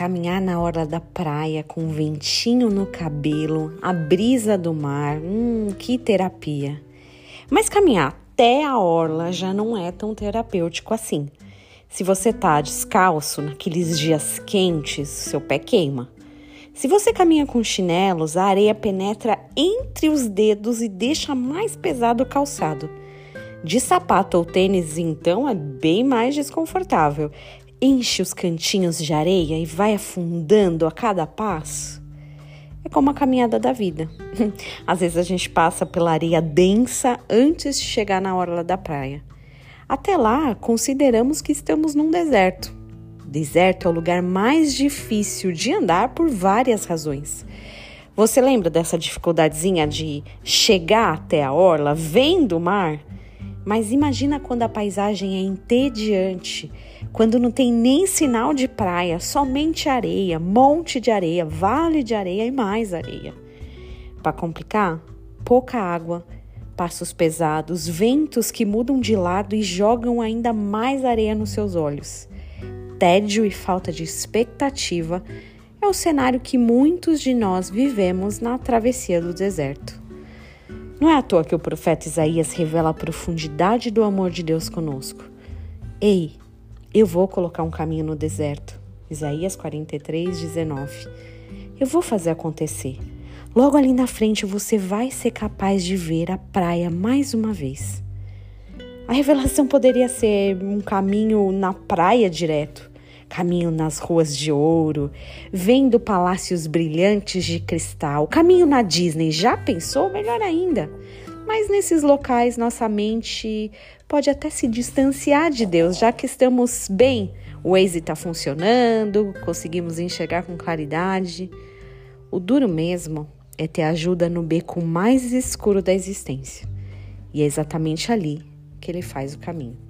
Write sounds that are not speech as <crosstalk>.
caminhar na hora da praia com um ventinho no cabelo, a brisa do mar, hum, que terapia. Mas caminhar até a orla já não é tão terapêutico assim. Se você tá descalço naqueles dias quentes, seu pé queima. Se você caminha com chinelos, a areia penetra entre os dedos e deixa mais pesado o calçado. De sapato ou tênis, então, é bem mais desconfortável. Enche os cantinhos de areia e vai afundando a cada passo. É como a caminhada da vida. <laughs> Às vezes a gente passa pela areia densa antes de chegar na orla da praia. Até lá, consideramos que estamos num deserto. Deserto é o lugar mais difícil de andar por várias razões. Você lembra dessa dificuldadezinha de chegar até a orla vendo o mar? Mas imagina quando a paisagem é entediante, quando não tem nem sinal de praia, somente areia, monte de areia, vale de areia e mais areia. Para complicar, pouca água, passos pesados, ventos que mudam de lado e jogam ainda mais areia nos seus olhos. Tédio e falta de expectativa é o cenário que muitos de nós vivemos na travessia do deserto. Não é à toa que o profeta Isaías revela a profundidade do amor de Deus conosco. Ei, eu vou colocar um caminho no deserto. Isaías 43, 19. Eu vou fazer acontecer. Logo ali na frente você vai ser capaz de ver a praia mais uma vez. A revelação poderia ser um caminho na praia direto, caminho nas ruas de ouro, vendo palácios brilhantes de cristal, caminho na Disney. Já pensou? Melhor ainda. Mas nesses locais nossa mente pode até se distanciar de Deus, já que estamos bem, o Waze está funcionando, conseguimos enxergar com claridade. O duro mesmo é ter ajuda no beco mais escuro da existência. E é exatamente ali que ele faz o caminho.